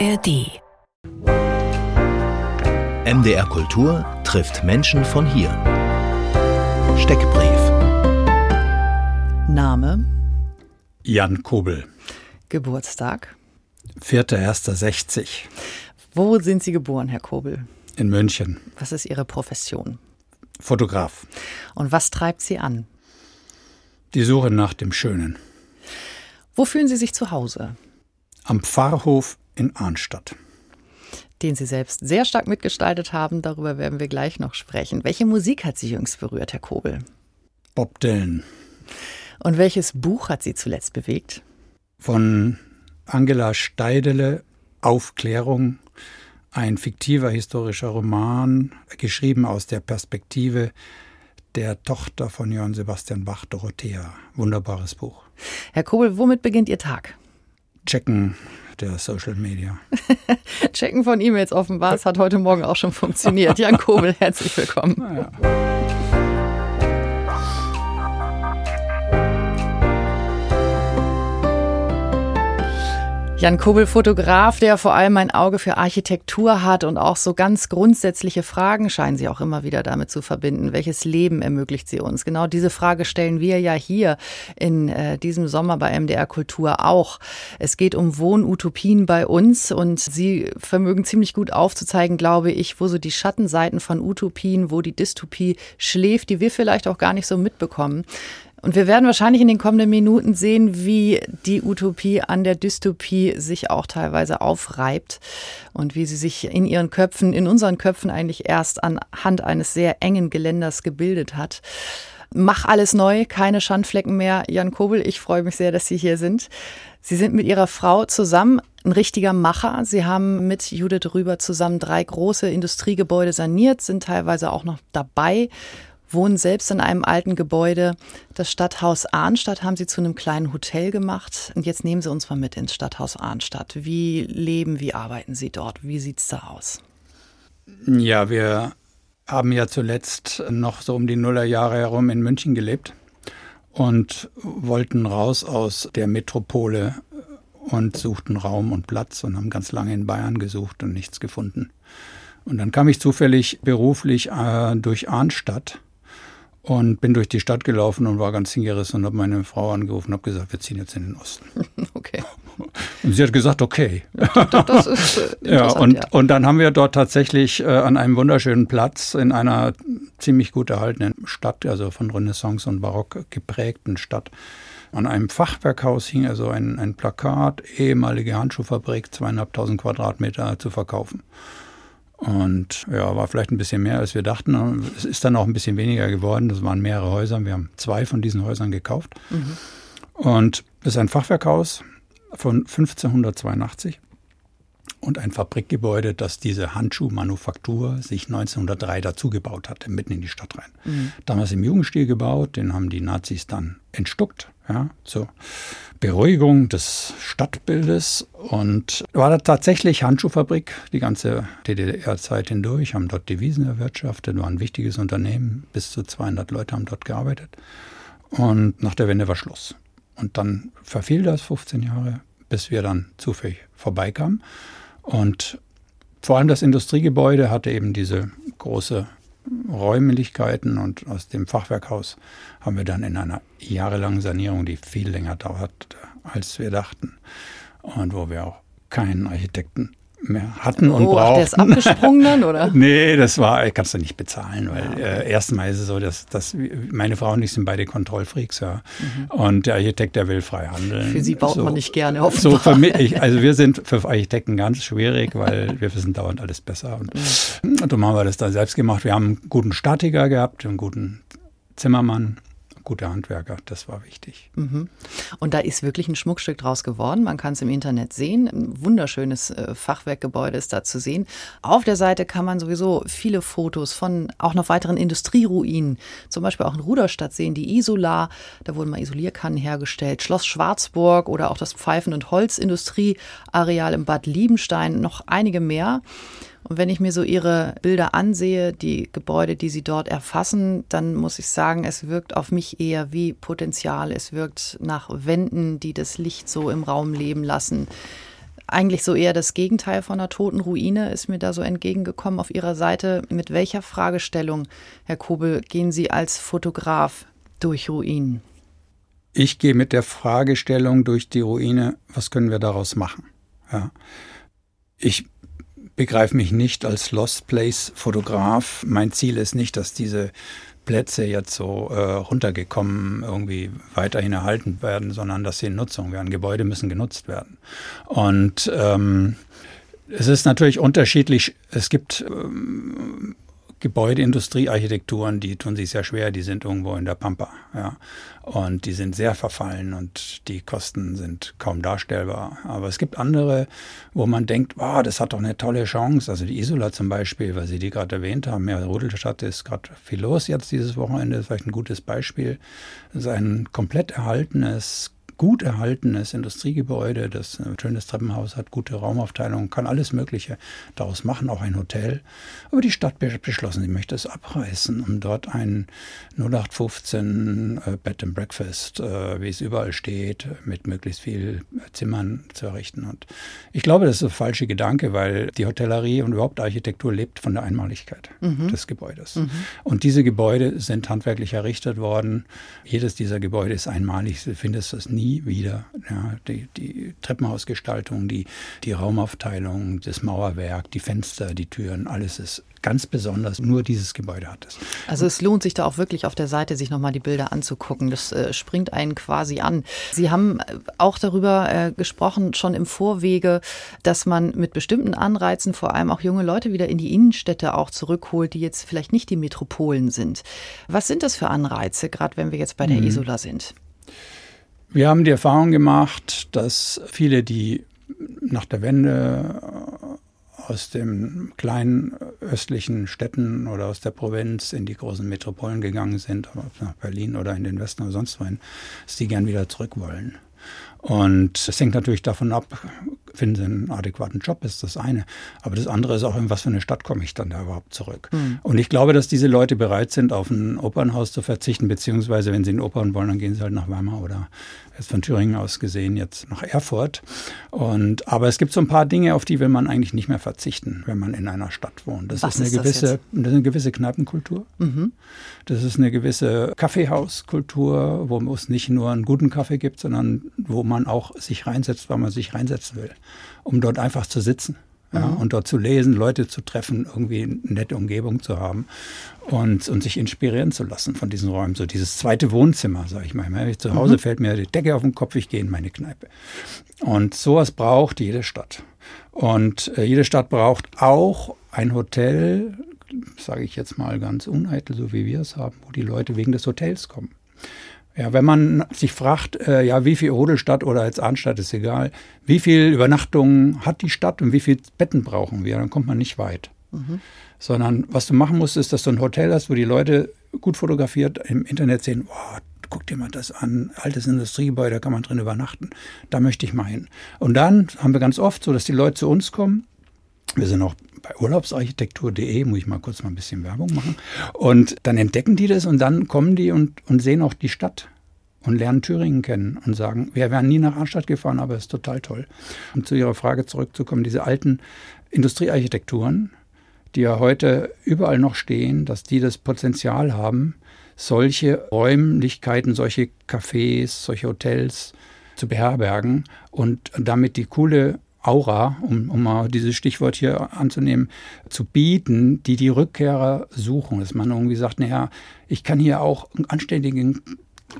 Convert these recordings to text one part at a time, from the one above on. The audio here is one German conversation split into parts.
ARD. MDR Kultur trifft Menschen von hier. Steckbrief. Name, Jan Kobel, Geburtstag. 4.1.60 Wo sind Sie geboren, Herr Kobel? in München, Was ist Ihre Profession? Fotograf. Und was treibt Sie an? Die Suche nach dem Schönen. Wo fühlen Sie sich zu Hause? Am Pfarrhof in Arnstadt. Den Sie selbst sehr stark mitgestaltet haben, darüber werden wir gleich noch sprechen. Welche Musik hat Sie jüngst berührt, Herr Kobel? Bob Dylan. Und welches Buch hat Sie zuletzt bewegt? Von Angela Steidele, Aufklärung. Ein fiktiver historischer Roman, geschrieben aus der Perspektive der Tochter von Johann Sebastian Bach, Dorothea. Wunderbares Buch. Herr Kobel, womit beginnt Ihr Tag? Checken der Social Media. Checken von E-Mails offenbar. Es hat heute Morgen auch schon funktioniert. Jan Kobel, herzlich willkommen. Jan Kobel, Fotograf, der vor allem ein Auge für Architektur hat und auch so ganz grundsätzliche Fragen scheinen Sie auch immer wieder damit zu verbinden. Welches Leben ermöglicht sie uns? Genau diese Frage stellen wir ja hier in äh, diesem Sommer bei MDR Kultur auch. Es geht um Wohnutopien bei uns und Sie vermögen ziemlich gut aufzuzeigen, glaube ich, wo so die Schattenseiten von Utopien, wo die Dystopie schläft, die wir vielleicht auch gar nicht so mitbekommen. Und wir werden wahrscheinlich in den kommenden Minuten sehen, wie die Utopie an der Dystopie sich auch teilweise aufreibt und wie sie sich in ihren Köpfen, in unseren Köpfen eigentlich erst anhand eines sehr engen Geländers gebildet hat. Mach alles neu, keine Schandflecken mehr. Jan Kobel, ich freue mich sehr, dass Sie hier sind. Sie sind mit Ihrer Frau zusammen ein richtiger Macher. Sie haben mit Judith Rüber zusammen drei große Industriegebäude saniert, sind teilweise auch noch dabei wohnen selbst in einem alten Gebäude. Das Stadthaus Arnstadt haben sie zu einem kleinen Hotel gemacht. Und jetzt nehmen Sie uns mal mit ins Stadthaus Arnstadt. Wie leben, wie arbeiten Sie dort? Wie sieht's da aus? Ja, wir haben ja zuletzt noch so um die Nullerjahre herum in München gelebt und wollten raus aus der Metropole und suchten Raum und Platz und haben ganz lange in Bayern gesucht und nichts gefunden. Und dann kam ich zufällig beruflich äh, durch Arnstadt und bin durch die Stadt gelaufen und war ganz hingerissen und habe meine Frau angerufen und habe gesagt, wir ziehen jetzt in den Osten. Okay. Und sie hat gesagt, okay. Das ist äh, Ja, und, ja. und dann haben wir dort tatsächlich äh, an einem wunderschönen Platz in einer ziemlich gut erhaltenen Stadt, also von Renaissance und Barock geprägten Stadt, an einem Fachwerkhaus hing also ein, ein Plakat, ehemalige Handschuhfabrik, zweieinhalbtausend Quadratmeter zu verkaufen. Und ja, war vielleicht ein bisschen mehr, als wir dachten. Es ist dann auch ein bisschen weniger geworden. Das waren mehrere Häuser. Wir haben zwei von diesen Häusern gekauft. Und es ist ein Fachwerkhaus von 1582 und ein Fabrikgebäude, das diese Handschuhmanufaktur sich 1903 dazugebaut hatte, mitten in die Stadt rein. Damals im Jugendstil gebaut, den haben die Nazis dann entstuckt, ja, zur Beruhigung des Stadtbildes und war da tatsächlich Handschuhfabrik die ganze DDR-Zeit hindurch, haben dort Devisen erwirtschaftet, war ein wichtiges Unternehmen, bis zu 200 Leute haben dort gearbeitet und nach der Wende war Schluss. Und dann verfiel das 15 Jahre, bis wir dann zufällig vorbeikamen. Und vor allem das Industriegebäude hatte eben diese große Räumlichkeiten und aus dem Fachwerkhaus haben wir dann in einer jahrelangen Sanierung, die viel länger dauert, als wir dachten und wo wir auch keinen Architekten mehr hatten und oh, ach, der ist brauchten. abgesprungen dann, oder? Nee, das war, kannst du nicht bezahlen, weil äh, erstmal ist es so, dass, dass meine Frau und ich sind beide Kontrollfreaks, ja. Und der Architekt, der will frei handeln. Mhm. Für Sie baut so, man nicht gerne So offenbar. für mich, ich, also wir sind für Architekten ganz schwierig, weil wir wissen dauernd alles besser. Und, Mhm. und darum haben wir das dann selbst gemacht. Wir haben einen guten Statiker gehabt, einen guten Zimmermann, gute Handwerker, das war wichtig. Und da ist wirklich ein Schmuckstück draus geworden. Man kann es im Internet sehen. Ein wunderschönes äh, Fachwerkgebäude ist da zu sehen. Auf der Seite kann man sowieso viele Fotos von auch noch weiteren Industrieruinen, zum Beispiel auch in Ruderstadt sehen, die Isola, da wurden mal Isolierkannen hergestellt, Schloss Schwarzburg oder auch das Pfeifen- und Holzindustrieareal im Bad Liebenstein, noch einige mehr. Und wenn ich mir so ihre Bilder ansehe, die Gebäude, die sie dort erfassen, dann muss ich sagen, es wirkt auf mich eher wie Potenzial. Es wirkt nach Wänden, die das Licht so im Raum leben lassen. eigentlich so eher das Gegenteil von einer toten Ruine, ist mir da so entgegengekommen auf Ihrer Seite. Mit welcher Fragestellung, Herr Kobel, gehen Sie als Fotograf durch Ruinen? Ich gehe mit der Fragestellung durch die Ruine, was können wir daraus machen? Ja. Ich begreife mich nicht als Lost Place Fotograf. Mein Ziel ist nicht, dass diese Plätze jetzt so äh, runtergekommen irgendwie weiterhin erhalten werden, sondern dass sie in Nutzung werden. Gebäude müssen genutzt werden. Und ähm, es ist natürlich unterschiedlich. Es gibt ähm, Gebäudeindustriearchitekturen, die tun sich sehr schwer, die sind irgendwo in der Pampa. Ja. Und die sind sehr verfallen und die Kosten sind kaum darstellbar. Aber es gibt andere, wo man denkt, wow, das hat doch eine tolle Chance. Also die Isola zum Beispiel, weil Sie die gerade erwähnt haben. Ja, Rudelstadt ist gerade viel los jetzt dieses Wochenende, das ist vielleicht ein gutes Beispiel. Es ist ein komplett erhaltenes gut erhaltenes Industriegebäude, das ein schönes Treppenhaus hat, gute Raumaufteilung, kann alles Mögliche daraus machen, auch ein Hotel. Aber die Stadt beschlossen, sie möchte es abreißen, um dort ein 0815 äh, Bed and Breakfast, äh, wie es überall steht, mit möglichst viel Zimmern zu errichten. Und ich glaube, das ist ein falscher Gedanke, weil die Hotellerie und überhaupt Architektur lebt von der Einmaligkeit mhm. des Gebäudes. Mhm. Und diese Gebäude sind handwerklich errichtet worden. Jedes dieser Gebäude ist einmalig. Du findest das nie nie wieder. Ja, die, die Treppenhausgestaltung, die, die Raumaufteilung, das Mauerwerk, die Fenster, die Türen, alles ist ganz besonders. Nur dieses Gebäude hat es. Also es lohnt sich da auch wirklich auf der Seite, sich nochmal die Bilder anzugucken. Das äh, springt einen quasi an. Sie haben äh, auch darüber äh, gesprochen, schon im Vorwege, dass man mit bestimmten Anreizen vor allem auch junge Leute wieder in die Innenstädte auch zurückholt, die jetzt vielleicht nicht die Metropolen sind. Was sind das für Anreize, gerade wenn wir jetzt bei der mhm. Isola sind? Wir haben die Erfahrung gemacht, dass viele, die nach der Wende äh, aus den kleinen östlichen Städten oder aus der Provinz in die großen Metropolen gegangen sind, nach Berlin oder in den Westen oder sonst wohin, dass die gern wieder zurück wollen. Und es hängt natürlich davon ab, finden sie einen adäquaten Job, ist das eine. Aber das andere ist auch, in was für eine Stadt komme ich dann da überhaupt zurück. Mhm. Und ich glaube, dass diese Leute bereit sind, auf ein Opernhaus zu verzichten, beziehungsweise wenn sie in Opern wollen, dann gehen sie halt nach Weimar oder jetzt von Thüringen aus gesehen jetzt nach Erfurt. Und, aber es gibt so ein paar Dinge, auf die will man eigentlich nicht mehr verzichten, wenn man in einer Stadt wohnt. Das was ist eine ist gewisse, das, das, ist eine gewisse Kneipenkultur. Mhm. Das ist eine gewisse Kaffeehauskultur, wo es nicht nur einen guten Kaffee gibt, sondern wo man auch sich reinsetzt, weil man sich reinsetzen will um dort einfach zu sitzen. Ja, mhm. und dort zu lesen, Leute zu treffen, irgendwie eine nette Umgebung zu haben und, und sich inspirieren zu lassen von diesen Räumen. So dieses zweite Wohnzimmer, sage ich mal. Wenn ich zu Hause mhm. fällt mir die Decke auf den Kopf, ich gehe in meine Kneipe. Und sowas braucht jede Stadt. Und äh, jede Stadt braucht auch ein Hotel, sage ich jetzt mal ganz uneitel, so wie wir es haben, wo die Leute wegen des Hotels kommen. Ja, wenn man sich fragt, äh, ja, wie viel Rodelstadt oder als Arnstadt ist egal, wie viel Übernachtungen hat die Stadt und wie viele Betten brauchen wir, dann kommt man nicht weit. Mhm. Sondern was du machen musst, ist, dass du ein Hotel hast, wo die Leute gut fotografiert im Internet sehen, wow, guck dir mal das an, altes Industriegebäude, da kann man drin übernachten, da möchte ich mal hin. Und dann haben wir ganz oft so, dass die Leute zu uns kommen, wir sind auch bei urlaubsarchitektur.de, muss ich mal kurz mal ein bisschen Werbung machen. Und dann entdecken die das und dann kommen die und, und sehen auch die Stadt und lernen Thüringen kennen und sagen, wir wären nie nach Arnstadt gefahren, aber es ist total toll. Um zu Ihrer Frage zurückzukommen, diese alten Industriearchitekturen, die ja heute überall noch stehen, dass die das Potenzial haben, solche Räumlichkeiten, solche Cafés, solche Hotels zu beherbergen und damit die coole Aura, um, um mal dieses Stichwort hier anzunehmen, zu bieten, die die Rückkehrer suchen. Dass man irgendwie sagt, naja, ich kann hier auch einen anständigen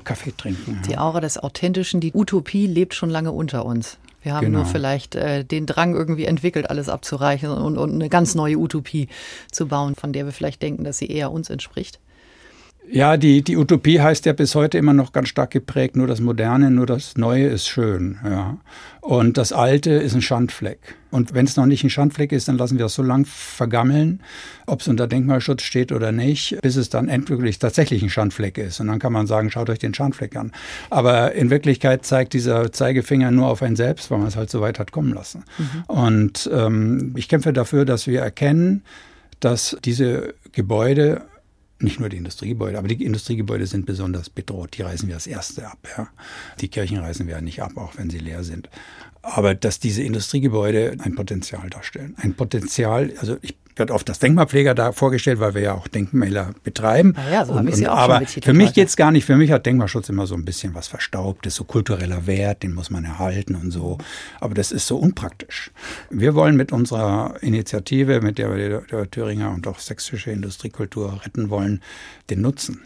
Kaffee trinken. Die Aura des Authentischen, die Utopie lebt schon lange unter uns. Wir haben genau. nur vielleicht äh, den Drang irgendwie entwickelt, alles abzureichen und, und eine ganz neue Utopie zu bauen, von der wir vielleicht denken, dass sie eher uns entspricht. Ja, die, die Utopie heißt ja bis heute immer noch ganz stark geprägt, nur das Moderne, nur das Neue ist schön. Ja. Und das Alte ist ein Schandfleck. Und wenn es noch nicht ein Schandfleck ist, dann lassen wir es so lang vergammeln, ob es unter Denkmalschutz steht oder nicht, bis es dann endgültig tatsächlich ein Schandfleck ist. Und dann kann man sagen, schaut euch den Schandfleck an. Aber in Wirklichkeit zeigt dieser Zeigefinger nur auf einen selbst, weil man es halt so weit hat kommen lassen. Mhm. Und ähm, ich kämpfe dafür, dass wir erkennen, dass diese Gebäude nicht nur die Industriegebäude, aber die Industriegebäude sind besonders bedroht. Die reißen wir als erste ab. Ja. Die Kirchen reißen wir nicht ab, auch wenn sie leer sind. Aber dass diese Industriegebäude ein Potenzial darstellen. Ein Potenzial, also ich wird oft das Denkmalpfleger da vorgestellt, weil wir ja auch Denkmäler betreiben. Ah ja, so und, ich sie auch aber für mich geht es gar nicht. Für mich hat Denkmalschutz immer so ein bisschen was Verstaubtes, so kultureller Wert, den muss man erhalten und so. Aber das ist so unpraktisch. Wir wollen mit unserer Initiative, mit der wir die Thüringer und auch sächsische Industriekultur retten wollen, den Nutzen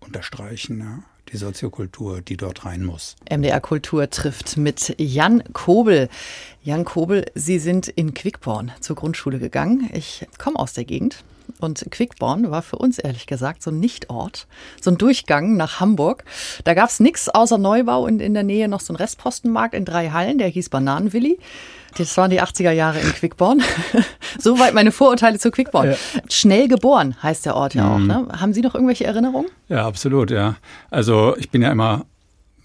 unterstreichen. Ja die Soziokultur, die dort rein muss. MDR Kultur trifft mit Jan Kobel. Jan Kobel, Sie sind in Quickborn zur Grundschule gegangen. Ich komme aus der Gegend. Und Quickborn war für uns ehrlich gesagt so ein Nichtort, so ein Durchgang nach Hamburg. Da gab es nichts außer Neubau und in der Nähe noch so ein Restpostenmarkt in drei Hallen, der hieß Bananenwilli. Das waren die 80er Jahre in Quickborn. Soweit meine Vorurteile zu Quickborn. Ja. Schnell geboren heißt der Ort ja auch. Mhm. Ne? Haben Sie noch irgendwelche Erinnerungen? Ja, absolut, ja. Also ich bin ja immer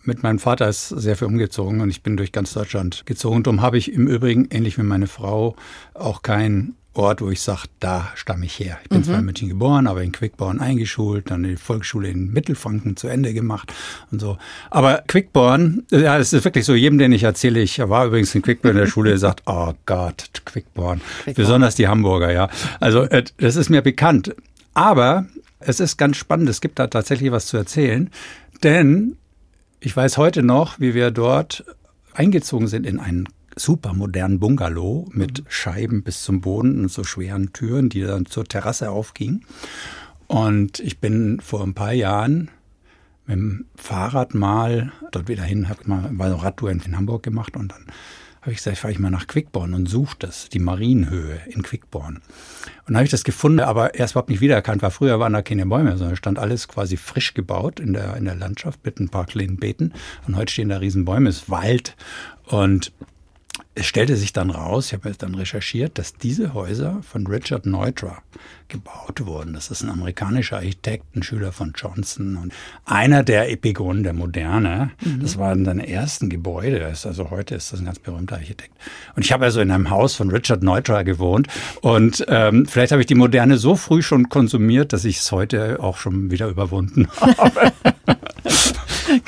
mit meinem Vater ist sehr viel umgezogen und ich bin durch ganz Deutschland gezogen. Darum habe ich im Übrigen, ähnlich wie meine Frau, auch kein Ort, wo ich sage, da stamme ich her. Ich bin mhm. zwar in München geboren, aber in Quickborn eingeschult, dann die Volksschule in Mittelfranken zu Ende gemacht und so. Aber Quickborn, ja, es ist wirklich so, jedem, den ich erzähle, ich war übrigens in Quickborn in der Schule, sagt, oh Gott, Quickborn. Quickborn. Besonders die Hamburger, ja. Also äh, das ist mir bekannt. Aber es ist ganz spannend, es gibt da tatsächlich was zu erzählen, denn ich weiß heute noch, wie wir dort eingezogen sind in einen super modernen Bungalow mit mhm. Scheiben bis zum Boden und so schweren Türen, die dann zur Terrasse aufgingen. Und ich bin vor ein paar Jahren mit dem Fahrrad mal dort wieder hin, habe mal eine Radtour in Hamburg gemacht und dann habe ich gesagt, fahre ich mal nach Quickborn und suche das, die Marienhöhe in Quickborn. Und dann habe ich das gefunden, aber erst überhaupt nicht wiedererkannt, weil früher waren da keine Bäume, sondern stand alles quasi frisch gebaut in der, in der Landschaft mit ein paar kleinen Beeten. Und heute stehen da riesen Bäume, es ist Wald. Und es stellte sich dann raus, ich habe jetzt dann recherchiert, dass diese Häuser von Richard Neutra gebaut wurden. Das ist ein amerikanischer Architekt, ein Schüler von Johnson und einer der Epigonen der Moderne. Mhm. Das waren seine ersten Gebäude. Also heute ist das ein ganz berühmter Architekt. Und ich habe also in einem Haus von Richard Neutra gewohnt und ähm, vielleicht habe ich die Moderne so früh schon konsumiert, dass ich es heute auch schon wieder überwunden habe.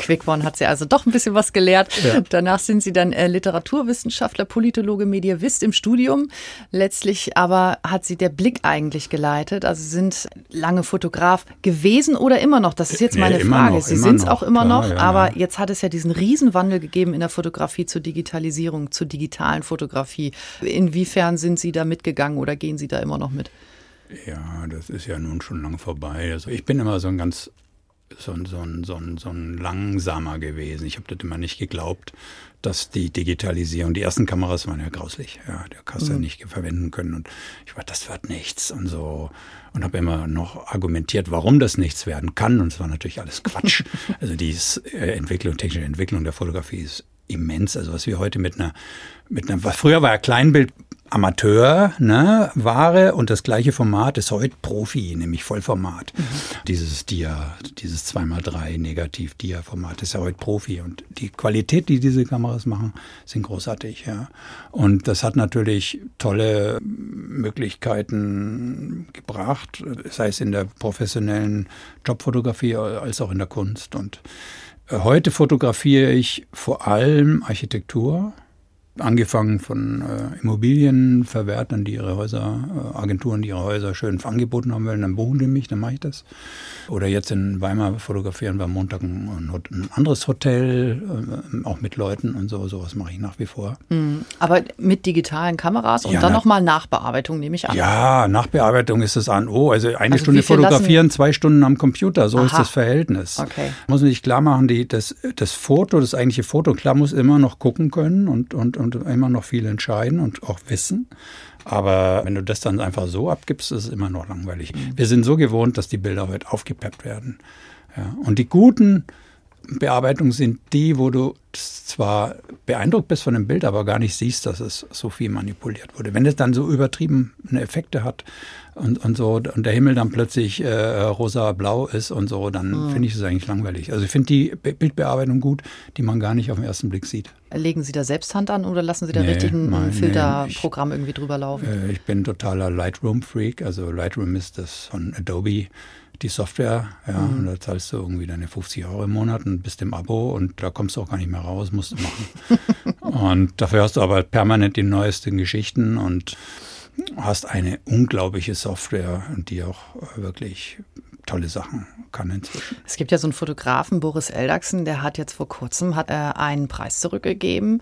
Quickborn hat sie also doch ein bisschen was gelehrt. Ja. Danach sind sie dann äh, Literaturwissenschaftler, Politologe, Medievist im Studium. Letztlich aber hat sie der Blick eigentlich geleitet. Also sind lange Fotograf gewesen oder immer noch? Das ist jetzt meine nee, Frage. Noch, sie sind es auch immer noch, aber ja. jetzt hat es ja diesen Riesenwandel gegeben in der Fotografie zur Digitalisierung, zur digitalen Fotografie. Inwiefern sind Sie da mitgegangen oder gehen Sie da immer noch mit? Ja, das ist ja nun schon lange vorbei. Also ich bin immer so ein ganz so, so, so, so ein langsamer gewesen. Ich habe das immer nicht geglaubt, dass die Digitalisierung, die ersten Kameras waren ja grauslich, ja, der hast mhm. ja nicht verwenden können und ich war, das wird nichts und so und habe immer noch argumentiert, warum das nichts werden kann und es war natürlich alles Quatsch. also die äh, Entwicklung, technische Entwicklung der Fotografie ist immens. Also was wir heute mit einer, mit einer, früher war ja Kleinbild Amateur ne, Ware und das gleiche Format ist heute Profi, nämlich Vollformat. Mhm. Dieses Dia, dieses 2x3 Negativ-Dia-Format ist ja heute Profi und die Qualität, die diese Kameras machen, sind großartig. Ja. Und das hat natürlich tolle Möglichkeiten gebracht, sei es in der professionellen Jobfotografie als auch in der Kunst. Und äh, heute fotografiere ich vor allem Architektur angefangen von äh, Immobilienverwertern, die ihre Häuser, äh, Agenturen, die ihre Häuser schön angeboten haben wollen, dann buchen die mich, dann mache ich das. Oder jetzt in Weimar fotografieren wir am Montag ein, ein anderes Hotel, äh, auch mit Leuten und so, sowas mache ich nach wie vor. Mhm. Aber mit digitalen Kameras und ja, dann nochmal Nachbearbeitung, nehme ich an. Ja, Nachbearbeitung ist das A und O. Also eine also Stunde fotografieren, zwei Stunden am Computer, so Aha. ist das Verhältnis. Okay. Muss man sich klar machen, die, das, das Foto, das eigentliche Foto, klar muss immer noch gucken können und, und und immer noch viel entscheiden und auch wissen. Aber wenn du das dann einfach so abgibst, ist es immer noch langweilig. Mhm. Wir sind so gewohnt, dass die Bilder heute aufgepeppt werden. Ja. Und die guten Bearbeitungen sind die, wo du zwar beeindruckt bist von dem Bild, aber gar nicht siehst, dass es so viel manipuliert wurde. Wenn es dann so übertriebene Effekte hat, und, und so und der Himmel dann plötzlich äh, rosa-blau ist und so, dann mhm. finde ich es eigentlich langweilig. Also ich finde die Bildbearbeitung gut, die man gar nicht auf den ersten Blick sieht. Legen Sie da selbst Hand an oder lassen Sie da nee, richtig ein Filterprogramm nee, irgendwie drüber laufen? Äh, ich bin totaler Lightroom-Freak. Also Lightroom ist das von Adobe die Software, ja, mhm. und da zahlst du irgendwie deine 50 Euro im Monat und bist im Abo und da kommst du auch gar nicht mehr raus, musst du machen. und dafür hast du aber permanent die neuesten Geschichten und hast eine unglaubliche Software, die auch wirklich tolle Sachen kann inzwischen. Es gibt ja so einen Fotografen, Boris Eldachsen, der hat jetzt vor kurzem hat, er einen Preis zurückgegeben,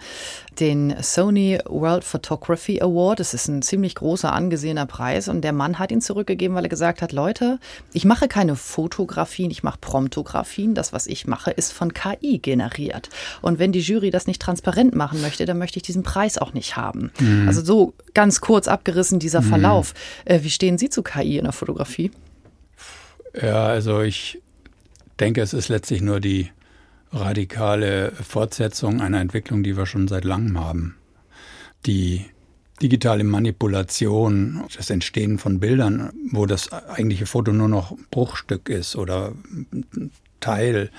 den Sony World Photography Award. Das ist ein ziemlich großer, angesehener Preis und der Mann hat ihn zurückgegeben, weil er gesagt hat, Leute, ich mache keine Fotografien, ich mache Promptografien. Das, was ich mache, ist von KI generiert. Und wenn die Jury das nicht transparent machen möchte, dann möchte ich diesen Preis auch nicht haben. Mhm. Also so ganz kurz abgerissen dieser mhm. Verlauf. Äh, wie stehen Sie zu KI in der Fotografie? Ja, also ich denke, es ist letztlich nur die radikale Fortsetzung einer Entwicklung, die wir schon seit langem haben. Die digitale Manipulation, das Entstehen von Bildern, wo das eigentliche Foto nur noch Bruchstück ist oder Teil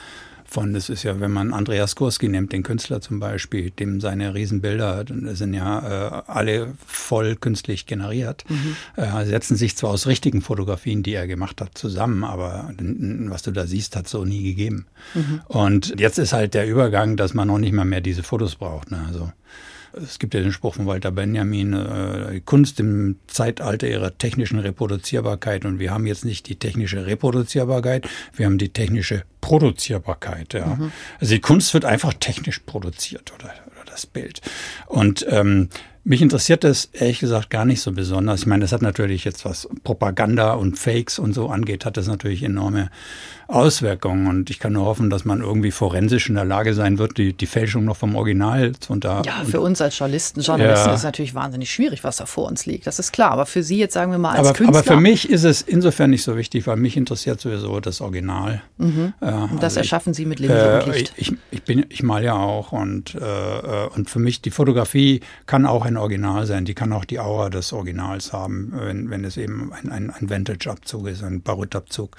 von, das ist ja, wenn man Andreas Kurski nimmt, den Künstler zum Beispiel, dem seine Riesenbilder sind ja äh, alle voll künstlich generiert, mhm. äh, setzen sich zwar aus richtigen Fotografien, die er gemacht hat, zusammen, aber was du da siehst, hat es so nie gegeben. Mhm. Und jetzt ist halt der Übergang, dass man noch nicht mal mehr diese Fotos braucht. Ne? Also es gibt ja den Spruch von Walter Benjamin, äh, Kunst im Zeitalter ihrer technischen Reproduzierbarkeit. Und wir haben jetzt nicht die technische Reproduzierbarkeit, wir haben die technische Produzierbarkeit. Ja. Mhm. Also die Kunst wird einfach technisch produziert oder, oder das Bild. Und ähm, mich interessiert das ehrlich gesagt gar nicht so besonders. Ich meine, das hat natürlich jetzt was Propaganda und Fakes und so angeht, hat das natürlich enorme Auswirkungen. Und ich kann nur hoffen, dass man irgendwie forensisch in der Lage sein wird, die, die Fälschung noch vom Original zu unter. Ja, für uns als Journalisten, Journalisten ja. ist es natürlich wahnsinnig schwierig, was da vor uns liegt. Das ist klar. Aber für Sie jetzt sagen wir mal als aber, Künstler. Aber für mich ist es insofern nicht so wichtig, weil mich interessiert sowieso das Original. Mhm. Äh, und das also erschaffen ich, Sie mit Licht äh, und Licht. Ich, ich, bin, ich mal ja auch und, äh, äh, und für mich die Fotografie kann auch ein Original sein. Die kann auch die Aura des Originals haben, wenn, wenn es eben ein, ein, ein Vintage-Abzug ist, ein Barutt-Abzug.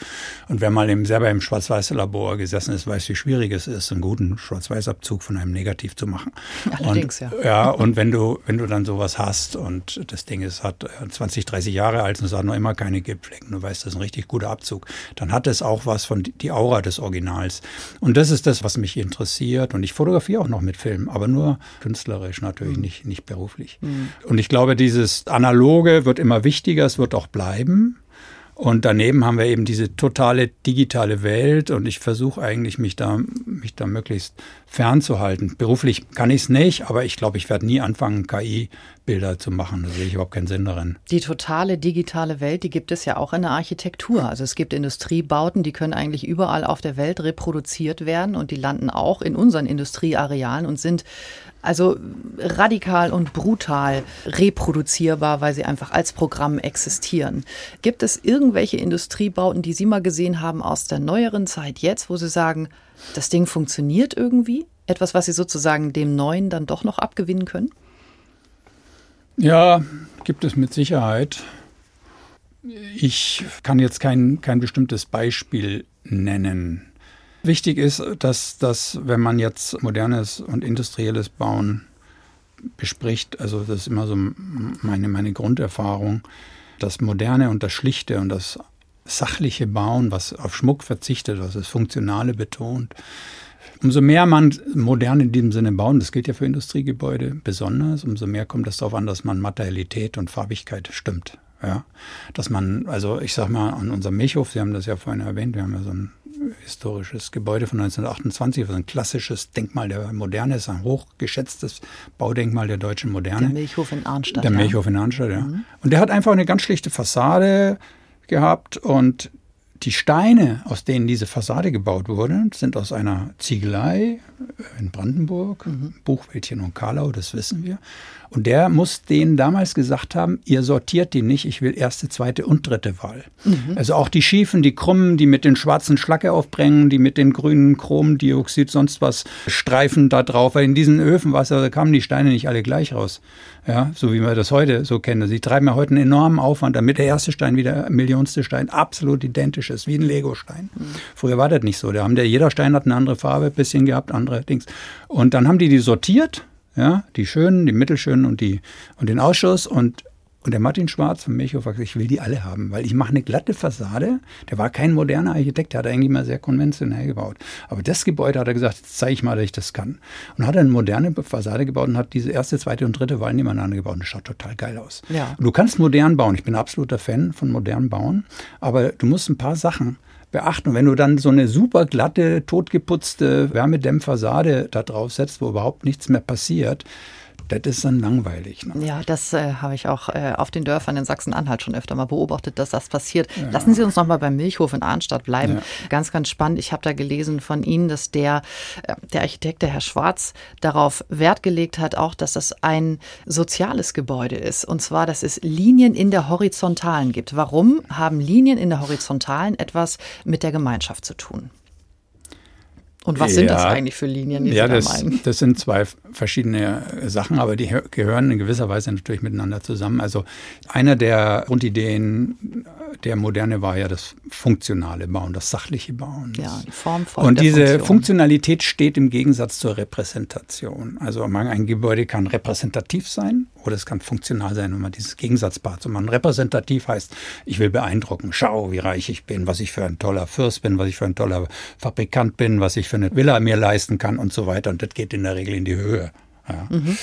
Und wenn man eben selber im Schwarz-Weiß-Labor gesessen ist, weiß, wie schwierig es ist, einen guten Schwarz-Weiß-Abzug von einem Negativ zu machen. Allerdings, und, ja. Ja, und wenn du, wenn du dann sowas hast und das Ding ist, hat 20, äh, 30 Jahre alt und es hat noch immer keine Gipflecken, du weißt, das ist ein richtig guter Abzug, dann hat es auch was von die Aura des Originals. Und das ist das, was mich interessiert. Und ich fotografiere auch noch mit Film, aber nur künstlerisch natürlich, mhm. nicht, nicht beruflich. Mhm. Und ich glaube, dieses Analoge wird immer wichtiger, es wird auch bleiben. Und daneben haben wir eben diese totale digitale Welt und ich versuche eigentlich, mich da, mich da möglichst fernzuhalten. Beruflich kann ich es nicht, aber ich glaube, ich werde nie anfangen, KI-Bilder zu machen. Da sehe ich überhaupt keinen Sinn darin. Die totale digitale Welt, die gibt es ja auch in der Architektur. Also es gibt Industriebauten, die können eigentlich überall auf der Welt reproduziert werden und die landen auch in unseren Industriearealen und sind also radikal und brutal reproduzierbar, weil sie einfach als Programm existieren. Gibt es irgendwelche Industriebauten, die Sie mal gesehen haben aus der neueren Zeit jetzt, wo Sie sagen, das Ding funktioniert irgendwie? Etwas, was Sie sozusagen dem Neuen dann doch noch abgewinnen können? Ja, gibt es mit Sicherheit. Ich kann jetzt kein, kein bestimmtes Beispiel nennen. Wichtig ist, dass, dass wenn man jetzt modernes und industrielles Bauen bespricht, also das ist immer so meine, meine Grunderfahrung, das Moderne und das Schlichte und das sachliche Bauen, was auf Schmuck verzichtet, was das Funktionale betont, umso mehr man modern in diesem Sinne bauen, das gilt ja für Industriegebäude besonders, umso mehr kommt es darauf an, dass man Materialität und Farbigkeit stimmt. Ja, dass man, also ich sag mal, an unserem Milchhof, Sie haben das ja vorhin erwähnt, wir haben ja so ein historisches Gebäude von 1928, was ein klassisches Denkmal der Moderne ist, ein hochgeschätztes Baudenkmal der deutschen Moderne. Der Milchhof in Arnstadt. Der ja. Milchhof in Arnstadt, ja. Mhm. Und der hat einfach eine ganz schlichte Fassade gehabt und die Steine, aus denen diese Fassade gebaut wurde, sind aus einer Ziegelei in Brandenburg, mhm. Buchwäldchen und Karlau, das wissen wir. Und der muss denen damals gesagt haben, ihr sortiert die nicht, ich will erste, zweite und dritte Wahl. Mhm. Also auch die schiefen, die krummen, die mit den schwarzen Schlacke aufbringen, die mit den grünen Chromdioxid, sonst was Streifen da drauf. Weil in diesen Öfen war da kamen die Steine nicht alle gleich raus. Ja, so wie wir das heute so kennen. Sie treiben ja heute einen enormen Aufwand, damit der erste Stein wie der millionste Stein absolut identisch ist, wie ein Legostein. Mhm. Früher war das nicht so. Da haben der, jeder Stein hat eine andere Farbe, bisschen gehabt, andere Dings. Und dann haben die die sortiert ja, die schönen, die mittelschönen und die und den Ausschuss und Und der Martin Schwarz von Milchhof hat gesagt, ich will die alle haben, weil ich mache eine glatte Fassade. Der war kein moderner Architekt, der hat eigentlich mal sehr konventionell gebaut. Aber das Gebäude hat er gesagt, jetzt zeige ich mal, dass ich das kann. Und hat eine moderne Fassade gebaut und hat diese erste, zweite und dritte Wall nebeneinander gebaut. Und das schaut total geil aus. Ja. Und du kannst modern bauen. Ich bin absoluter Fan von modernen Bauen. Aber du musst ein paar Sachen beachten. Und wenn du dann so eine super glatte, totgeputzte Wärmedämmfassade da drauf setzt, wo überhaupt nichts mehr passiert, das ist dann langweilig. Ne? Ja, das äh, habe ich auch äh, auf den Dörfern in Sachsen-Anhalt schon öfter mal beobachtet, dass das passiert. Ja. Lassen Sie uns noch mal beim Milchhof in Arnstadt bleiben. Ja. Ganz, ganz spannend. Ich habe da gelesen von Ihnen, dass der, äh, der Architekt, der Herr Schwarz, darauf Wert gelegt hat, auch, dass das ein soziales Gebäude ist. Und zwar, dass es Linien in der Horizontalen gibt. Warum haben Linien in der Horizontalen etwas mit der Gemeinschaft zu tun? Und was ja, sind das eigentlich für Linien, die ja, Sie da das, meinen? Das sind zwei verschiedene Sachen, aber die gehören in gewisser Weise natürlich miteinander zusammen. Also einer der Grundideen der Moderne war ja das funktionale Bauen, das sachliche Bauen. Ja, die Form von Und diese Funktion. Funktionalität steht im Gegensatz zur Repräsentation. Also ein Gebäude kann repräsentativ sein oder es kann funktional sein, wenn man dieses Gegensatzpaar zu machen. Repräsentativ heißt, ich will beeindrucken, schau, wie reich ich bin, was ich für ein toller Fürst bin, was ich für ein toller Fabrikant bin, was ich für eine Villa mir leisten kann und so weiter. Und das geht in der Regel in die Höhe. Ja. Mhm.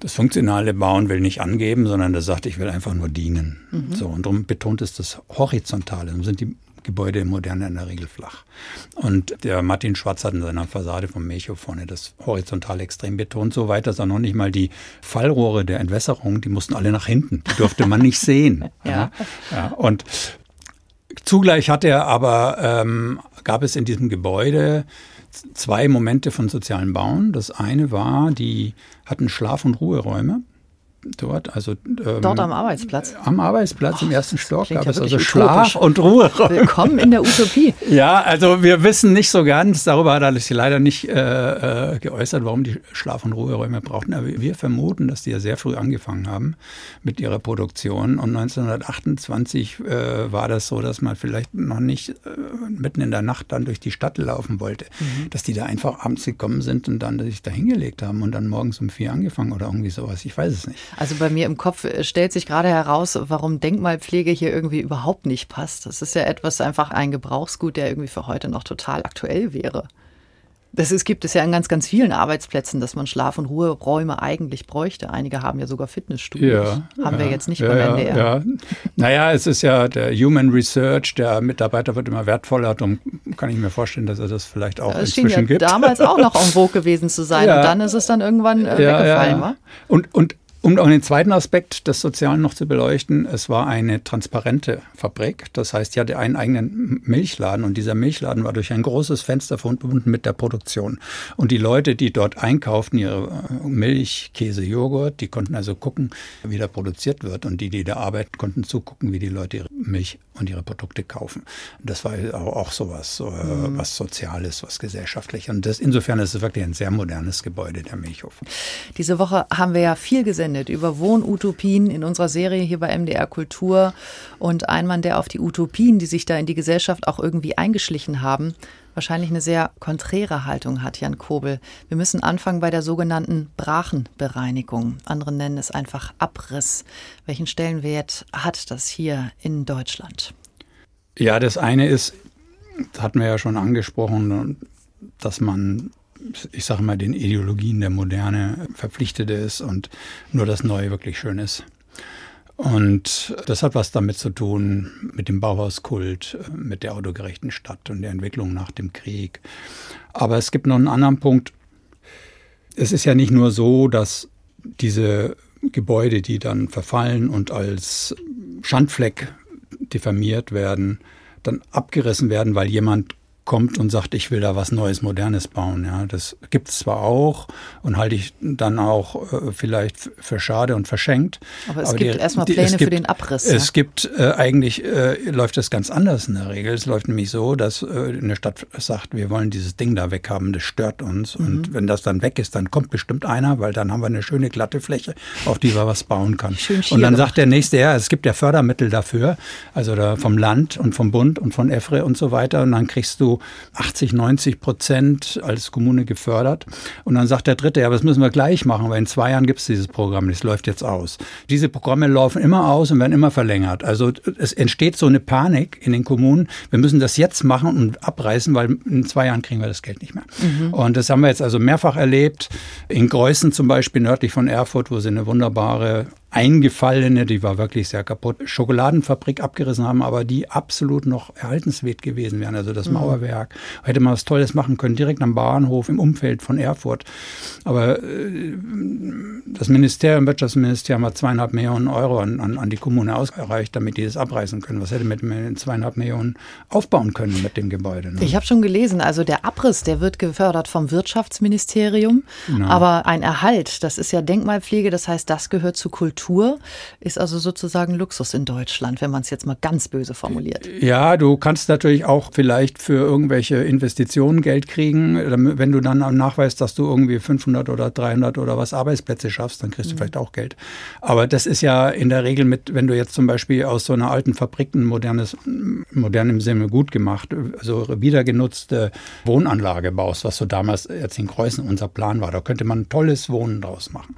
Das funktionale Bauen will nicht angeben, sondern das sagt, ich will einfach nur dienen. Mhm. So, und darum betont es das Horizontale. Darum sind die Gebäude im Moderne in der Regel flach. Und der Martin Schwarz hat in seiner Fassade vom Mecho vorne das Horizontale extrem betont, so weit, dass er noch nicht mal die Fallrohre der Entwässerung, die mussten alle nach hinten. Die durfte man nicht sehen. ja. ja. Und zugleich hat er aber, ähm, gab es in diesem Gebäude zwei Momente von sozialen Bauen. Das eine war, die hatten Schlaf- und Ruheräume dort, also ähm, dort am Arbeitsplatz. Am Arbeitsplatz oh, im ersten Stock gab ja es also Schlaf und Ruhe. Willkommen in der Utopie. ja, also wir wissen nicht so ganz, darüber hat er sich leider nicht äh, äh, geäußert, warum die Schlaf- und Ruheräume brauchten. Aber wir vermuten, dass die ja sehr früh angefangen haben mit ihrer Produktion. Und 1928 äh, war das so, dass man vielleicht noch nicht äh, mitten in der Nacht dann durch die Stadt laufen wollte, mhm. dass die da einfach abends gekommen sind und dann sich da hingelegt haben und dann morgens um vier angefangen oder irgendwie sowas. Ich weiß es nicht. Also bei mir im Kopf äh, stellt sich gerade heraus, warum Denkmalpflege hier irgendwie überhaupt nicht passt. Das ist ja etwas einfach ein Gebrauchsgut, der irgendwie für heute noch total aktuell wäre. Das ist, gibt es ja an ganz, ganz vielen Arbeitsplätzen, dass man Schlaf- und Ruheräume eigentlich bräuchte. Einige haben ja sogar Fitnessstudios. Ja, haben ja, wir jetzt nicht ja, beim NDR. Ja. Naja, es ist ja der Human Research, der Mitarbeiter wird immer wertvoller. Darum kann ich mir vorstellen, dass er das vielleicht auch das inzwischen schien ja gibt. damals auch noch en vogue gewesen zu sein. Und dann ist es dann irgendwann äh, weggefallen, wa? Und, und um auch den zweiten Aspekt des Sozialen noch zu beleuchten, es war eine transparente Fabrik. Das heißt, die hatte einen eigenen Milchladen und dieser Milchladen war durch ein großes Fenster verbunden mit der Produktion. Und die Leute, die dort einkauften, ihre äh, Milch, Käse, Joghurt, die konnten also gucken, wie da produziert wird. Und die, die da arbeiten, konnten zugucken, wie die Leute ihre Milch und ihre Produkte kaufen. Das war auch sowas, so, äh, mhm. was Soziales, was Gesellschaftliches. Und das, insofern ist es wirklich ein sehr modernes Gebäude, der Milchhof. Diese Woche haben wir ja viel gesendet gesendet über Wohnutopien in unserer Serie hier bei MDR Kultur. Und ein Mann, der auf die Utopien, die sich da in die Gesellschaft auch irgendwie eingeschlichen haben, wahrscheinlich eine sehr konträre Haltung hat, Jan Kobel. Wir müssen anfangen bei der sogenannten Brachenbereinigung. Andere nennen es einfach Abriss. Welchen Stellenwert hat das hier in Deutschland? Ja, das eine ist, das hatten wir ja schon angesprochen, dass man ich sage mal, den Ideologien der Moderne verpflichtet ist und nur das Neue wirklich schön ist. Und das hat was damit zu tun mit dem Bauhauskult, mit der autogerechten Stadt und der Entwicklung nach dem Krieg. Aber es gibt noch einen anderen Punkt. Es ist ja nicht nur so, dass diese Gebäude, die dann verfallen und als Schandfleck diffamiert werden, dann abgerissen werden, weil jemand kommt und sagt, ich will da was Neues, Modernes bauen. Ja, das gibt es zwar auch und halte ich dann auch äh, vielleicht für schade und verschenkt. Aber es aber gibt die, erstmal Pläne gibt, für den Abriss. Es ja? gibt äh, eigentlich, äh, läuft das ganz anders in der Regel. Es läuft nämlich so, dass äh, eine Stadt sagt, wir wollen dieses Ding da weghaben, das stört uns. Mhm. Und wenn das dann weg ist, dann kommt bestimmt einer, weil dann haben wir eine schöne glatte Fläche, auf die man was bauen kann. Schön und dann sagt der nächste, ja, es gibt ja Fördermittel dafür, also da vom Land und vom Bund und von EFRE und so weiter. Und dann kriegst du du 80, 90 Prozent als Kommune gefördert. Und dann sagt der Dritte, ja, das müssen wir gleich machen, weil in zwei Jahren gibt es dieses Programm, das läuft jetzt aus. Diese Programme laufen immer aus und werden immer verlängert. Also es entsteht so eine Panik in den Kommunen, wir müssen das jetzt machen und abreißen, weil in zwei Jahren kriegen wir das Geld nicht mehr. Mhm. Und das haben wir jetzt also mehrfach erlebt. In Greußen zum Beispiel, nördlich von Erfurt, wo sie eine wunderbare eingefallene, die war wirklich sehr kaputt, Schokoladenfabrik abgerissen haben, aber die absolut noch erhaltenswert gewesen wären. Also das mhm. Mauerwerk. Hätte man was Tolles machen können, direkt am Bahnhof im Umfeld von Erfurt. Aber äh, das Ministerium, Wirtschaftsministerium hat zweieinhalb Millionen Euro an, an, an die Kommune ausgereicht, damit die das abreißen können. Was hätte mit zweieinhalb Millionen aufbauen können mit dem Gebäude? Ne? Ich habe schon gelesen, also der Abriss, der wird gefördert vom Wirtschaftsministerium, genau. aber ein Erhalt, das ist ja Denkmalpflege, das heißt, das gehört zu Kultur. Kultur ist also sozusagen Luxus in Deutschland, wenn man es jetzt mal ganz böse formuliert. Ja, du kannst natürlich auch vielleicht für irgendwelche Investitionen Geld kriegen. Wenn du dann nachweist, dass du irgendwie 500 oder 300 oder was Arbeitsplätze schaffst, dann kriegst du mhm. vielleicht auch Geld. Aber das ist ja in der Regel mit, wenn du jetzt zum Beispiel aus so einer alten Fabrik ein modernes, modern im Sinne gut gemacht, also wiedergenutzte Wohnanlage baust, was so damals jetzt in Kreuzen unser Plan war. Da könnte man ein tolles Wohnen draus machen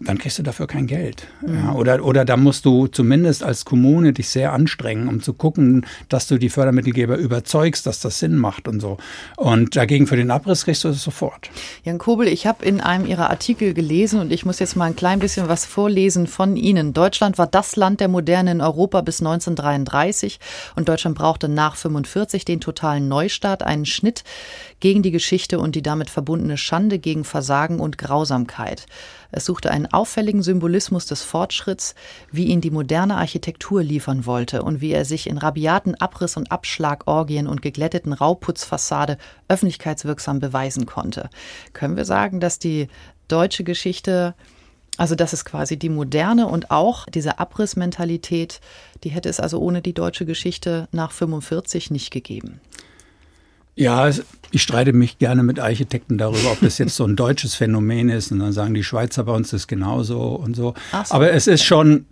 dann kriegst du dafür kein Geld. Mhm. Ja, oder, oder da musst du zumindest als Kommune dich sehr anstrengen, um zu gucken, dass du die Fördermittelgeber überzeugst, dass das Sinn macht und so. Und dagegen für den Abriss kriegst du es sofort. Jan Kobel, ich habe in einem Ihrer Artikel gelesen und ich muss jetzt mal ein klein bisschen was vorlesen von Ihnen. Deutschland war das Land der Moderne in Europa bis 1933 und Deutschland brauchte nach 45 den totalen Neustart, einen Schnitt gegen die Geschichte und die damit verbundene Schande, gegen Versagen und Grausamkeit. Es suchte einen auffälligen Symbolismus des Fortschritts, wie ihn die moderne Architektur liefern wollte und wie er sich in rabiaten Abriss- und Abschlagorgien und geglätteten Rauputzfassade öffentlichkeitswirksam beweisen konnte. Können wir sagen, dass die deutsche Geschichte also das ist quasi die moderne und auch diese Abrissmentalität, die hätte es also ohne die deutsche Geschichte nach 45 nicht gegeben. Ja, ich streite mich gerne mit Architekten darüber, ob das jetzt so ein deutsches Phänomen ist. Und dann sagen die Schweizer bei uns das genauso und so. so. Aber es ist schon,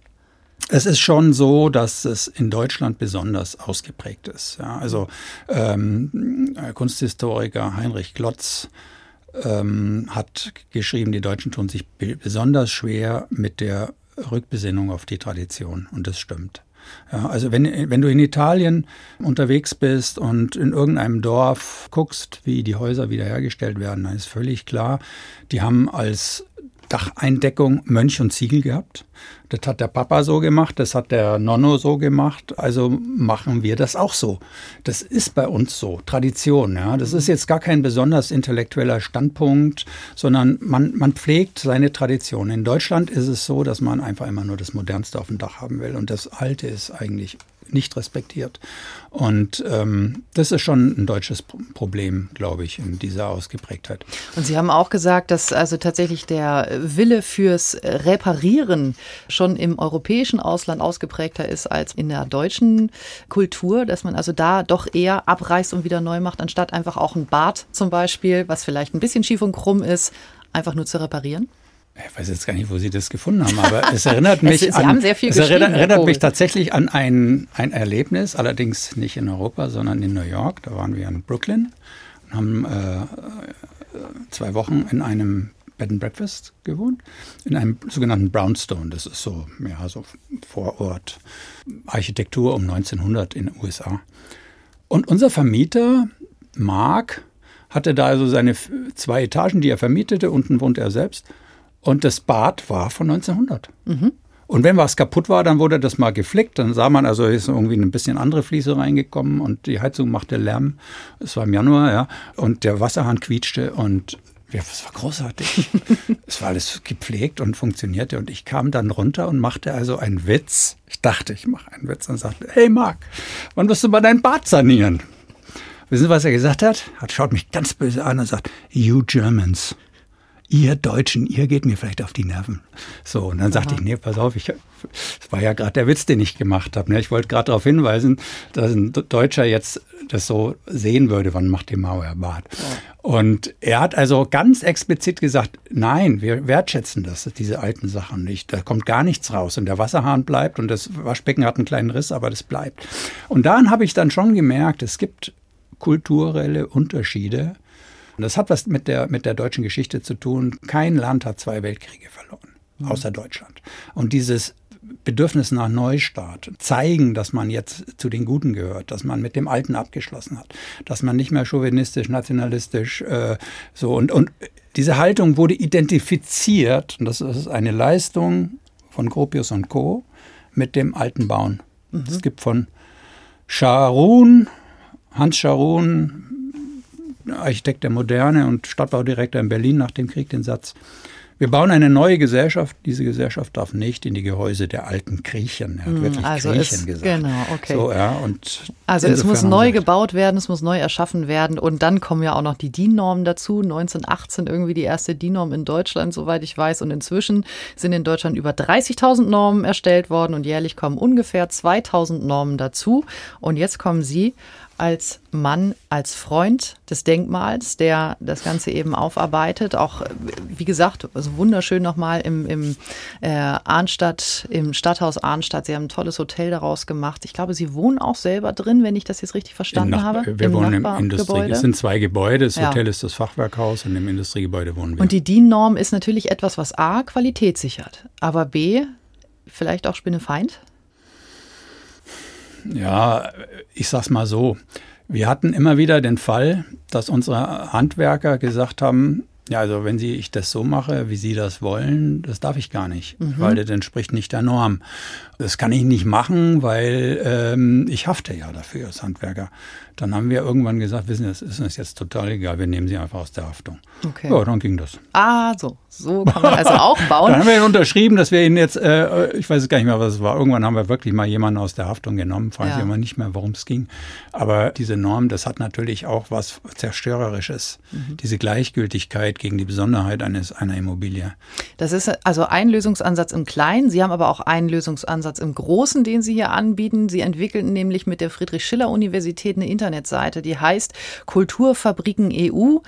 es ist schon so, dass es in Deutschland besonders ausgeprägt ist. Ja, also ähm, Kunsthistoriker Heinrich Klotz ähm, hat geschrieben, die Deutschen tun sich besonders schwer mit der Rückbesinnung auf die Tradition. Und das stimmt. Ja, also wenn, wenn du in Italien unterwegs bist und in irgendeinem Dorf guckst, wie die Häuser wiederhergestellt werden, dann ist völlig klar, die haben als Dacheindeckung Mönch und Ziegel gehabt. Das hat der Papa so gemacht, das hat der Nonno so gemacht, also machen wir das auch so. Das ist bei uns so, Tradition. Ja. Das ist jetzt gar kein besonders intellektueller Standpunkt, sondern man, man pflegt seine Tradition. In Deutschland ist es so, dass man einfach immer nur das Modernste auf dem Dach haben will und das Alte ist eigentlich nicht respektiert. Und ähm, das ist schon ein deutsches Problem, glaube ich, in dieser Ausgeprägtheit. Und Sie haben auch gesagt, dass also tatsächlich der Wille fürs Reparieren schon im europäischen Ausland ausgeprägter ist als in der deutschen Kultur, dass man also da doch eher abreißt und wieder neu macht, anstatt einfach auch ein Bad zum Beispiel, was vielleicht ein bisschen schief und krumm ist, einfach nur zu reparieren? Ich weiß jetzt gar nicht, wo Sie das gefunden haben, aber es erinnert mich es, an, es erinnert, erinnert mich tatsächlich an ein, ein Erlebnis, allerdings nicht in Europa, sondern in New York. Da waren wir in Brooklyn und haben äh, zwei Wochen in einem Bed and Breakfast gewohnt, in einem sogenannten Brownstone. Das ist so, ja, so Vorort Architektur um 1900 in den USA. Und unser Vermieter, Mark, hatte da also seine zwei Etagen, die er vermietete. Unten wohnt er selbst. Und das Bad war von 1900. Mhm. Und wenn was kaputt war, dann wurde das mal geflickt. Dann sah man, also ist irgendwie ein bisschen andere Fliese reingekommen und die Heizung machte Lärm. Es war im Januar, ja. Und der Wasserhahn quietschte und ja, das war großartig. es war alles gepflegt und funktionierte. Und ich kam dann runter und machte also einen Witz. Ich dachte, ich mache einen Witz und sagte, hey Marc, wann wirst du mal dein Bad sanieren? Wissen Sie, was er gesagt hat? Er schaut mich ganz böse an und sagt, you Germans ihr Deutschen, ihr geht mir vielleicht auf die Nerven. So, und dann Aha. sagte ich, nee, pass auf, ich, das war ja gerade der Witz, den ich gemacht habe. Ne? Ich wollte gerade darauf hinweisen, dass ein Deutscher jetzt das so sehen würde, wann macht die Mauer Bad. Ja. Und er hat also ganz explizit gesagt, nein, wir wertschätzen das, diese alten Sachen nicht. Da kommt gar nichts raus und der Wasserhahn bleibt und das Waschbecken hat einen kleinen Riss, aber das bleibt. Und daran habe ich dann schon gemerkt, es gibt kulturelle Unterschiede. Und das hat was mit der, mit der deutschen Geschichte zu tun. Kein Land hat zwei Weltkriege verloren, mhm. außer Deutschland. Und dieses Bedürfnis nach Neustart, zeigen, dass man jetzt zu den Guten gehört, dass man mit dem Alten abgeschlossen hat, dass man nicht mehr chauvinistisch, nationalistisch äh, so und, und diese Haltung wurde identifiziert, und das ist eine Leistung von Gropius und Co. mit dem alten Bauen. Mhm. Es gibt von Scharun, Hans Scharun, Architekt der Moderne und Stadtbaudirektor in Berlin nach dem Krieg, den Satz, wir bauen eine neue Gesellschaft. Diese Gesellschaft darf nicht in die Gehäuse der alten Griechen. Er hat hm, wirklich also Griechen es, gesagt. Genau, okay. So, ja, und also es muss neu gebaut werden, es muss neu erschaffen werden. Und dann kommen ja auch noch die DIN-Normen dazu. 1918 irgendwie die erste DIN-Norm in Deutschland, soweit ich weiß. Und inzwischen sind in Deutschland über 30.000 Normen erstellt worden und jährlich kommen ungefähr 2.000 Normen dazu. Und jetzt kommen Sie als Mann, als Freund des Denkmals, der das Ganze eben aufarbeitet. Auch, wie gesagt, also wunderschön nochmal im, im äh, Arnstadt, im Stadthaus Arnstadt. Sie haben ein tolles Hotel daraus gemacht. Ich glaube, Sie wohnen auch selber drin, wenn ich das jetzt richtig verstanden habe. Wir Im wohnen im Industrie. Es sind zwei Gebäude. Das ja. Hotel ist das Fachwerkhaus und im Industriegebäude wohnen wir. Und die DIN-Norm ist natürlich etwas, was A, Qualität sichert, aber B, vielleicht auch Spinnefeind? Ja, ich sag's mal so. Wir hatten immer wieder den Fall, dass unsere Handwerker gesagt haben, ja, also wenn Sie ich das so mache, wie Sie das wollen, das darf ich gar nicht, mhm. weil das entspricht nicht der Norm. Das kann ich nicht machen, weil ähm, ich hafte ja dafür als Handwerker. Dann haben wir irgendwann gesagt, wissen Sie, das ist uns jetzt total egal, wir nehmen Sie einfach aus der Haftung. Okay. Ja, dann ging das. Ah, so. So kann man also auch bauen. dann haben wir unterschrieben, dass wir ihn jetzt, äh, ich weiß gar nicht mehr, was es war. Irgendwann haben wir wirklich mal jemanden aus der Haftung genommen. Fragen ja. Sie immer nicht mehr, worum es ging. Aber diese Norm, das hat natürlich auch was Zerstörerisches. Mhm. Diese Gleichgültigkeit gegen die Besonderheit eines, einer Immobilie. Das ist also ein Lösungsansatz im Kleinen. Sie haben aber auch einen Lösungsansatz im Großen, den Sie hier anbieten. Sie entwickelten nämlich mit der Friedrich-Schiller-Universität eine Internetseite, die heißt Kulturfabriken EU.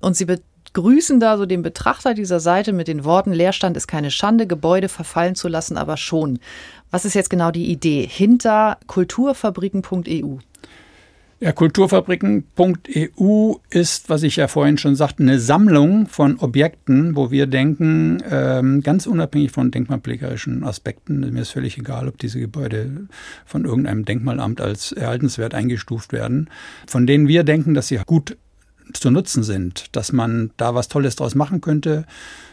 Und sie begrüßen da so den Betrachter dieser Seite mit den Worten, Leerstand ist keine Schande, Gebäude verfallen zu lassen, aber schon. Was ist jetzt genau die Idee hinter kulturfabriken.eu? Ja, Kulturfabriken.eu ist, was ich ja vorhin schon sagte, eine Sammlung von Objekten, wo wir denken, ähm, ganz unabhängig von denkmalpflegerischen Aspekten, mir ist völlig egal, ob diese Gebäude von irgendeinem Denkmalamt als erhaltenswert eingestuft werden, von denen wir denken, dass sie gut zu nutzen sind, dass man da was Tolles draus machen könnte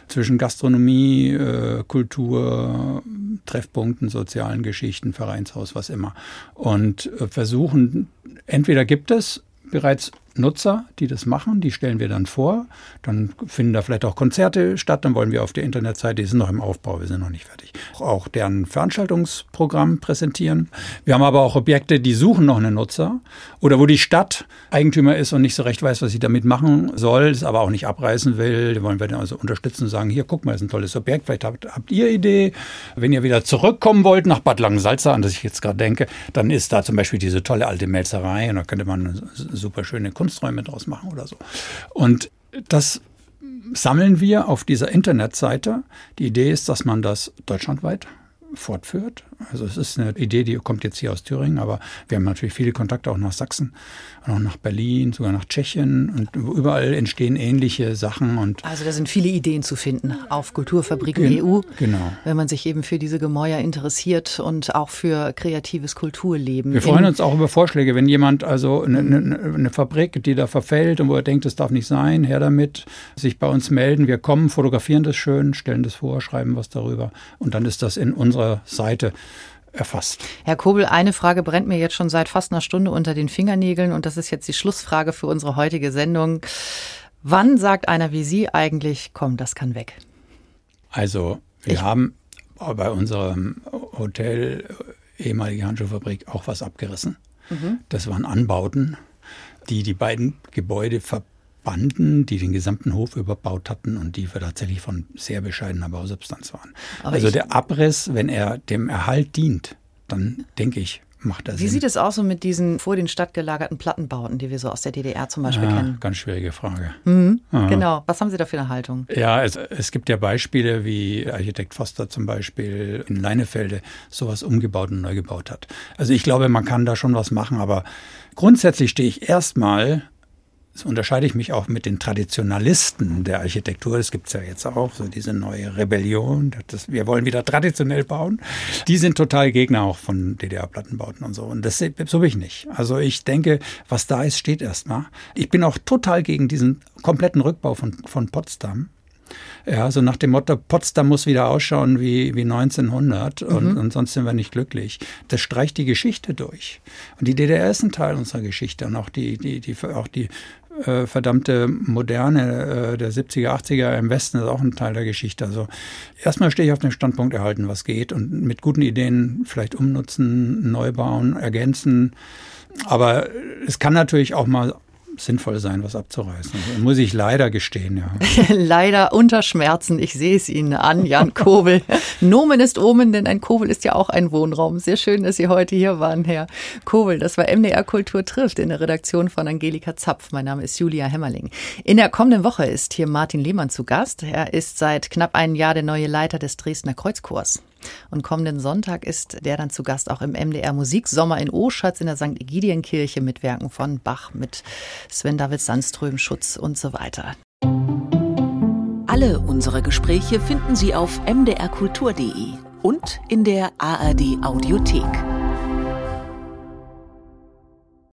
zwischen Gastronomie, äh, Kultur, Treffpunkten, sozialen Geschichten, Vereinshaus, was immer. Und äh, versuchen entweder gibt es bereits Nutzer, die das machen, die stellen wir dann vor. Dann finden da vielleicht auch Konzerte statt. Dann wollen wir auf der Internetseite, die sind noch im Aufbau, wir sind noch nicht fertig, auch deren Veranstaltungsprogramm präsentieren. Wir haben aber auch Objekte, die suchen noch einen Nutzer oder wo die Stadt Eigentümer ist und nicht so recht weiß, was sie damit machen soll, es aber auch nicht abreißen will. Die wollen wir dann also unterstützen und sagen, hier, guck mal, ist ein tolles Objekt, vielleicht habt, habt ihr Idee. Wenn ihr wieder zurückkommen wollt nach Bad Langensalza, an das ich jetzt gerade denke, dann ist da zum Beispiel diese tolle alte Melzerei und da könnte man eine super schöne Kunst Kunsträume draus machen oder so. Und das sammeln wir auf dieser Internetseite. Die Idee ist, dass man das deutschlandweit fortführt. Also es ist eine Idee, die kommt jetzt hier aus Thüringen, aber wir haben natürlich viele Kontakte auch nach Sachsen, auch nach Berlin, sogar nach Tschechien und überall entstehen ähnliche Sachen. Und also da sind viele Ideen zu finden auf Kulturfabriken Gen EU, genau. wenn man sich eben für diese Gemäuer interessiert und auch für kreatives Kulturleben. Wir freuen uns auch über Vorschläge, wenn jemand also eine, eine, eine Fabrik, die da verfällt und wo er denkt, das darf nicht sein, her damit, sich bei uns melden. Wir kommen, fotografieren das schön, stellen das vor, schreiben was darüber und dann ist das in unserer Seite erfasst. Herr Kobel, eine Frage brennt mir jetzt schon seit fast einer Stunde unter den Fingernägeln und das ist jetzt die Schlussfrage für unsere heutige Sendung. Wann sagt einer wie Sie eigentlich, komm, das kann weg? Also, wir ich haben bei unserem Hotel, ehemalige Handschuhfabrik, auch was abgerissen. Mhm. Das waren Anbauten, die die beiden Gebäude verbinden Banden, die den gesamten Hof überbaut hatten und die tatsächlich von sehr bescheidener Bausubstanz waren. Aber also der Abriss, wenn er dem Erhalt dient, dann denke ich, macht das Wie Sinn. sieht es aus so mit diesen vor den Stadt gelagerten Plattenbauten, die wir so aus der DDR zum Beispiel ja, kennen? Ganz schwierige Frage. Mhm, genau. Was haben Sie da für eine Haltung? Ja, es, es gibt ja Beispiele, wie Architekt Foster zum Beispiel in Leinefelde sowas umgebaut und neu gebaut hat. Also ich glaube, man kann da schon was machen, aber grundsätzlich stehe ich erstmal das unterscheide ich mich auch mit den Traditionalisten der Architektur. Das gibt es ja jetzt auch, so diese neue Rebellion. Das, wir wollen wieder traditionell bauen. Die sind total Gegner auch von DDR-Plattenbauten und so. Und das so bin ich nicht. Also ich denke, was da ist, steht erstmal. Ich bin auch total gegen diesen kompletten Rückbau von, von Potsdam. Ja, so nach dem Motto, Potsdam muss wieder ausschauen wie, wie 1900 und, mhm. und sonst sind wir nicht glücklich. Das streicht die Geschichte durch. Und die DDR ist ein Teil unserer Geschichte und auch die, die, die, auch die äh, verdammte Moderne äh, der 70er, 80er im Westen ist auch ein Teil der Geschichte. Also erstmal stehe ich auf dem Standpunkt erhalten, was geht und mit guten Ideen vielleicht umnutzen, neu bauen, ergänzen. Aber es kann natürlich auch mal sinnvoll sein, was abzureißen. Also, muss ich leider gestehen, ja. leider unter Schmerzen. Ich sehe es Ihnen an, Jan Kobel. Nomen ist Omen, denn ein Kobel ist ja auch ein Wohnraum. Sehr schön, dass Sie heute hier waren, Herr Kobel. Das war MDR Kultur trifft in der Redaktion von Angelika Zapf. Mein Name ist Julia Hemmerling. In der kommenden Woche ist hier Martin Lehmann zu Gast. Er ist seit knapp einem Jahr der neue Leiter des Dresdner Kreuzchors. Und kommenden Sonntag ist der dann zu Gast auch im MDR Musiksommer in Oschatz in der St. Egidienkirche mit Werken von Bach, mit Sven David Sandström, Schutz und so weiter. Alle unsere Gespräche finden Sie auf mdrkultur.de und in der ARD Audiothek.